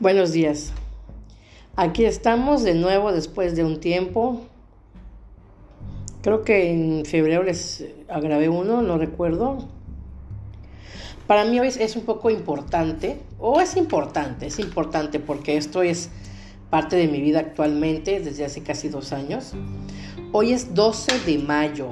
Buenos días. Aquí estamos de nuevo después de un tiempo. Creo que en febrero les grabé uno, no recuerdo. Para mí hoy es un poco importante, o es importante, es importante porque esto es parte de mi vida actualmente desde hace casi dos años. Hoy es 12 de mayo.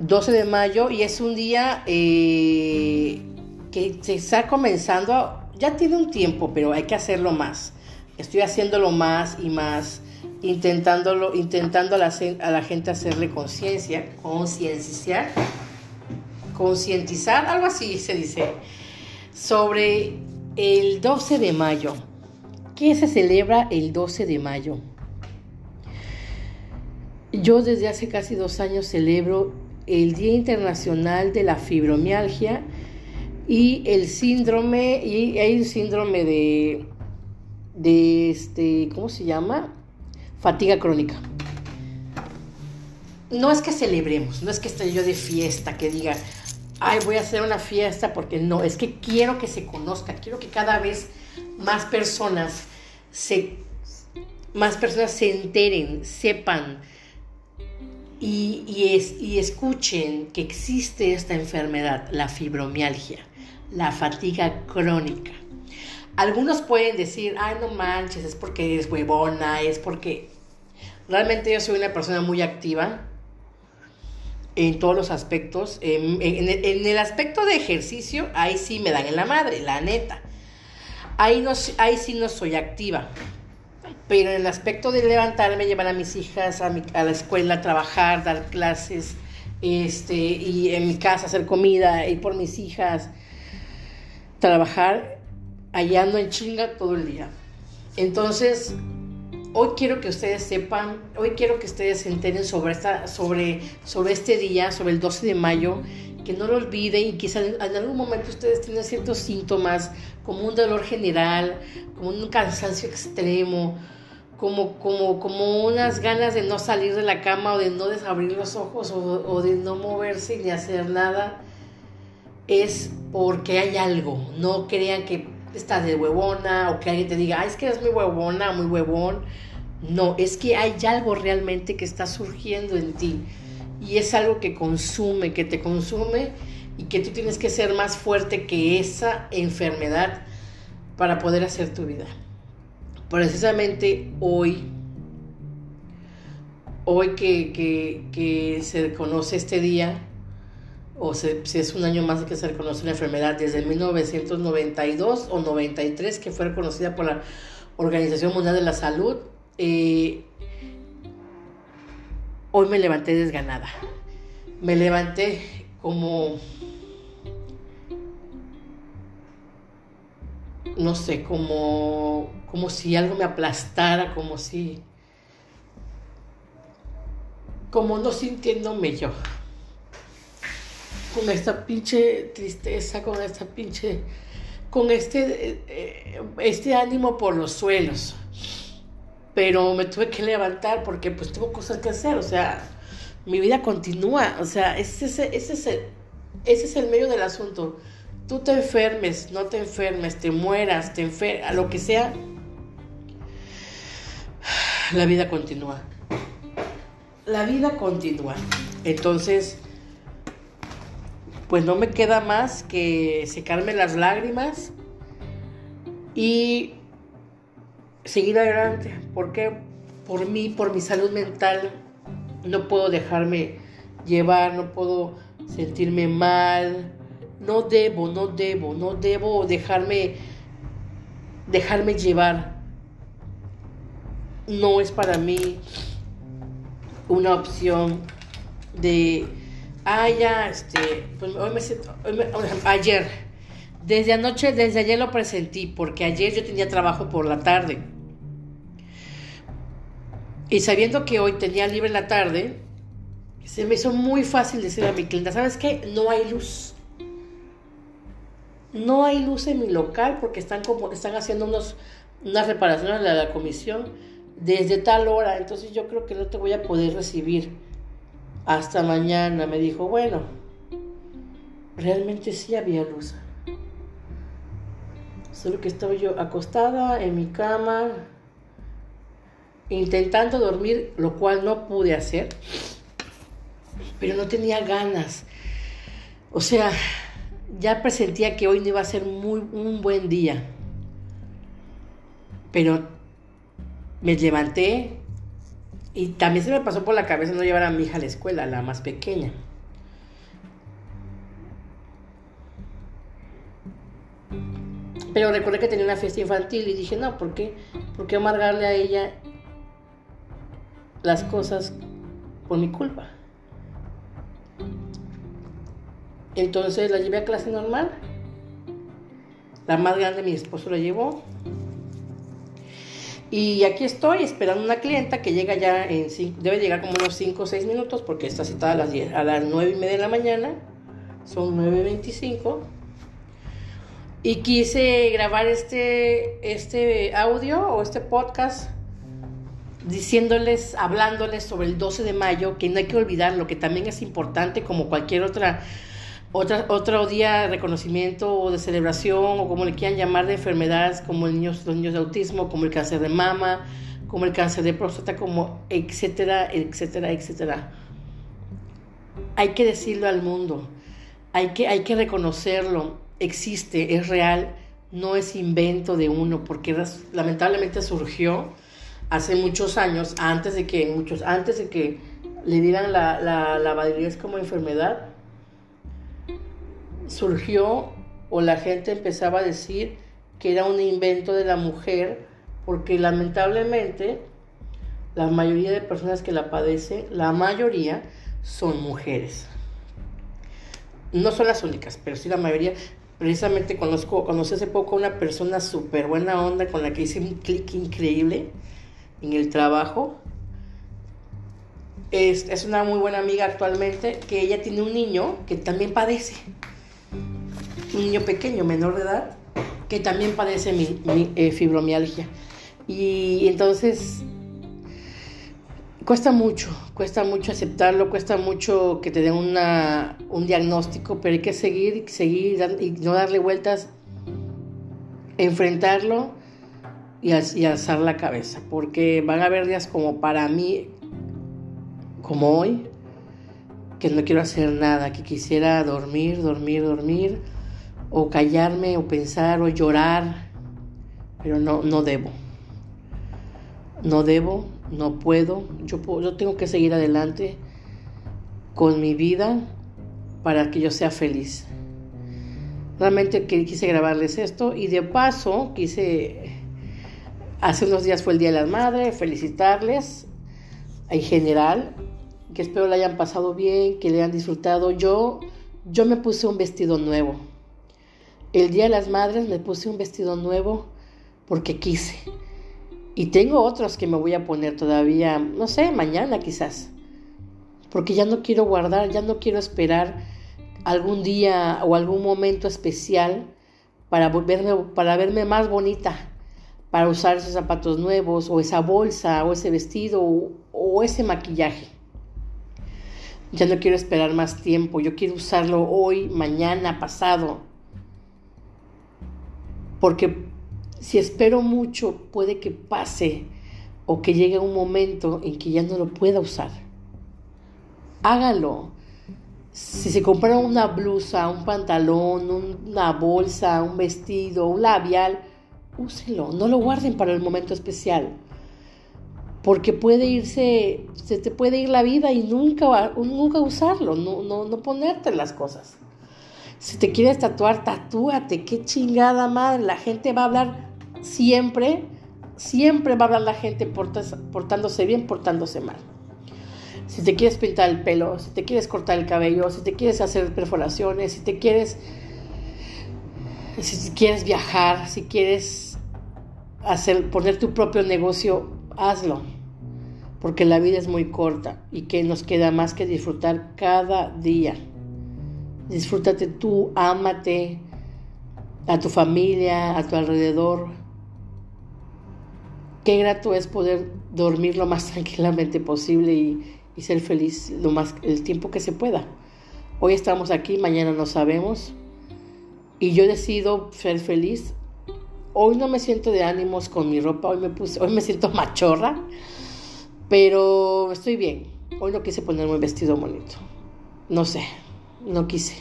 12 de mayo y es un día eh, que se está comenzando ya tiene un tiempo, pero hay que hacerlo más. Estoy haciéndolo más y más, intentándolo, intentando a la, a la gente hacerle conciencia, concienciar, concientizar, algo así se dice, sobre el 12 de mayo. ¿Qué se celebra el 12 de mayo? Yo desde hace casi dos años celebro el Día Internacional de la Fibromialgia y el síndrome, y hay un síndrome de, de este, ¿cómo se llama? Fatiga crónica. No es que celebremos, no es que esté yo de fiesta, que diga, ay, voy a hacer una fiesta, porque no, es que quiero que se conozca, quiero que cada vez más personas se, más personas se enteren, sepan y, y, y escuchen que existe esta enfermedad, la fibromialgia la fatiga crónica. Algunos pueden decir, ay, no manches, es porque eres huevona, es porque... Realmente yo soy una persona muy activa en todos los aspectos. En, el aspecto de ejercicio, ahí sí me dan en la madre, la neta. Ahí, no, ahí sí no soy activa. Pero en el aspecto de levantarme, llevar a mis hijas a, a la escuela, trabajar, dar clases, este, y en mi casa hacer comida, ir por mis hijas, trabajar hallando en chinga todo el día. Entonces, hoy quiero que ustedes sepan, hoy quiero que ustedes se enteren sobre, esta, sobre, sobre este día, sobre el 12 de mayo, que no lo olviden y quizá en algún momento ustedes tienen ciertos síntomas, como un dolor general, como un cansancio extremo, como, como, como unas ganas de no salir de la cama o de no desabrir los ojos o de no moverse ni hacer nada es porque hay algo. No crean que estás de huevona o que alguien te diga, es que eres muy huevona, muy huevón. No, es que hay algo realmente que está surgiendo en ti y es algo que consume, que te consume y que tú tienes que ser más fuerte que esa enfermedad para poder hacer tu vida. Precisamente hoy, hoy que se conoce este día, o si es un año más que se reconoce una enfermedad, desde 1992 o 93, que fue reconocida por la Organización Mundial de la Salud, eh, hoy me levanté desganada. Me levanté como, no sé, como, como si algo me aplastara, como si, como no sintiéndome yo con esta pinche tristeza, con esta pinche, con este, eh, este ánimo por los suelos. Pero me tuve que levantar porque pues tengo cosas que hacer, o sea, mi vida continúa, o sea, ese, ese, ese, es, el, ese es el medio del asunto. Tú te enfermes, no te enfermes, te mueras, te enfermes, a lo que sea, la vida continúa. La vida continúa. Entonces, pues no me queda más que secarme las lágrimas y seguir adelante. Porque por mí, por mi salud mental, no puedo dejarme llevar, no puedo sentirme mal. No debo, no debo, no debo dejarme dejarme llevar. No es para mí una opción de Ah, ya, este, pues hoy me siento, ayer, desde anoche, desde ayer lo presentí, porque ayer yo tenía trabajo por la tarde. Y sabiendo que hoy tenía libre la tarde, se me hizo muy fácil decir a mi clienta, ¿sabes qué? No hay luz. No hay luz en mi local porque están como están haciendo unos unas reparaciones de la comisión desde tal hora, entonces yo creo que no te voy a poder recibir hasta mañana me dijo, bueno, realmente sí había luz. Solo que estaba yo acostada en mi cama, intentando dormir, lo cual no pude hacer, pero no tenía ganas. O sea, ya presentía que hoy no iba a ser muy, un buen día. Pero me levanté y también se me pasó por la cabeza no llevar a mi hija a la escuela, la más pequeña. Pero recordé que tenía una fiesta infantil y dije, no, ¿por qué? ¿Por qué amargarle a ella las cosas por mi culpa? Entonces la llevé a clase normal. La más grande mi esposo la llevó. Y aquí estoy esperando una clienta que llega ya en debe llegar como unos 5 o 6 minutos porque está citada a las, 10, a las 9 y media de la mañana. Son 9.25 y quise grabar este, este audio o este podcast diciéndoles, hablándoles sobre el 12 de mayo, que no hay que olvidarlo, que también es importante como cualquier otra, otra otro día de reconocimiento o de celebración o como le quieran llamar de enfermedades como el niños, los niños de autismo, como el cáncer de mama, como el cáncer de próstata, como etcétera, etcétera, etcétera. Hay que decirlo al mundo, hay que, hay que reconocerlo, existe, es real, no es invento de uno, porque lamentablemente surgió hace muchos años, antes de que, muchos, antes de que le dieran la, la, la como enfermedad, surgió o la gente empezaba a decir que era un invento de la mujer, porque lamentablemente la mayoría de personas que la padecen, la mayoría son mujeres. No son las únicas, pero sí la mayoría Precisamente conozco, conocí hace poco a una persona súper buena onda con la que hice un clic increíble en el trabajo. Es, es, una muy buena amiga actualmente, que ella tiene un niño que también padece. Un niño pequeño, menor de edad, que también padece mi, eh, fibromialgia. Y entonces Cuesta mucho, cuesta mucho aceptarlo, cuesta mucho que te den una, un diagnóstico, pero hay que seguir, seguir y no darle vueltas, enfrentarlo y, y alzar la cabeza, porque van a haber días como para mí, como hoy, que no quiero hacer nada, que quisiera dormir, dormir, dormir, o callarme, o pensar, o llorar, pero no, no debo. No debo, no puedo, yo, yo tengo que seguir adelante con mi vida para que yo sea feliz. Realmente quise grabarles esto y de paso quise, hace unos días fue el Día de las Madres, felicitarles en general, que espero le hayan pasado bien, que le hayan disfrutado. Yo, yo me puse un vestido nuevo. El Día de las Madres me puse un vestido nuevo porque quise. Y tengo otros que me voy a poner todavía, no sé, mañana quizás. Porque ya no quiero guardar, ya no quiero esperar algún día o algún momento especial para, volverme, para verme más bonita, para usar esos zapatos nuevos o esa bolsa o ese vestido o, o ese maquillaje. Ya no quiero esperar más tiempo, yo quiero usarlo hoy, mañana, pasado. Porque si espero mucho, puede que pase o que llegue un momento en que ya no lo pueda usar. Hágalo. Si se compra una blusa, un pantalón, una bolsa, un vestido, un labial, úselo. No lo guarden para el momento especial. Porque puede irse, se te puede ir la vida y nunca, nunca usarlo, no, no, no ponerte las cosas. Si te quieres tatuar, tatúate. Qué chingada madre. La gente va a hablar siempre, siempre va a hablar la gente portándose bien, portándose mal. Si te quieres pintar el pelo, si te quieres cortar el cabello, si te quieres hacer perforaciones, si te quieres, si quieres viajar, si quieres hacer, poner tu propio negocio, hazlo. Porque la vida es muy corta y que nos queda más que disfrutar cada día. Disfrútate tú, ámate a tu familia, a tu alrededor qué grato es poder dormir lo más tranquilamente posible y, ser feliz lo más el tiempo que se pueda. Hoy estamos aquí, mañana no sabemos y yo decido ser feliz hoy no me siento de ánimos con mi ropa, hoy me puse, hoy me siento machorra, pero estoy bien. Hoy no quise ponerme un vestido bonito. No sé, no quise.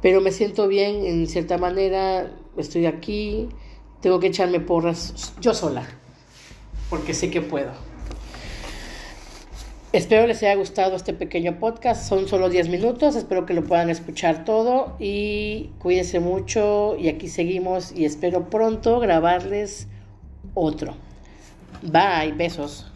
Pero me siento bien en cierta manera, estoy aquí, tengo que echarme porras yo sola, porque sé que puedo. Espero les haya gustado este pequeño podcast. Son solo 10 minutos. Espero que lo puedan escuchar todo. Y cuídense mucho. Y aquí seguimos. Y espero pronto grabarles otro. Bye. Besos.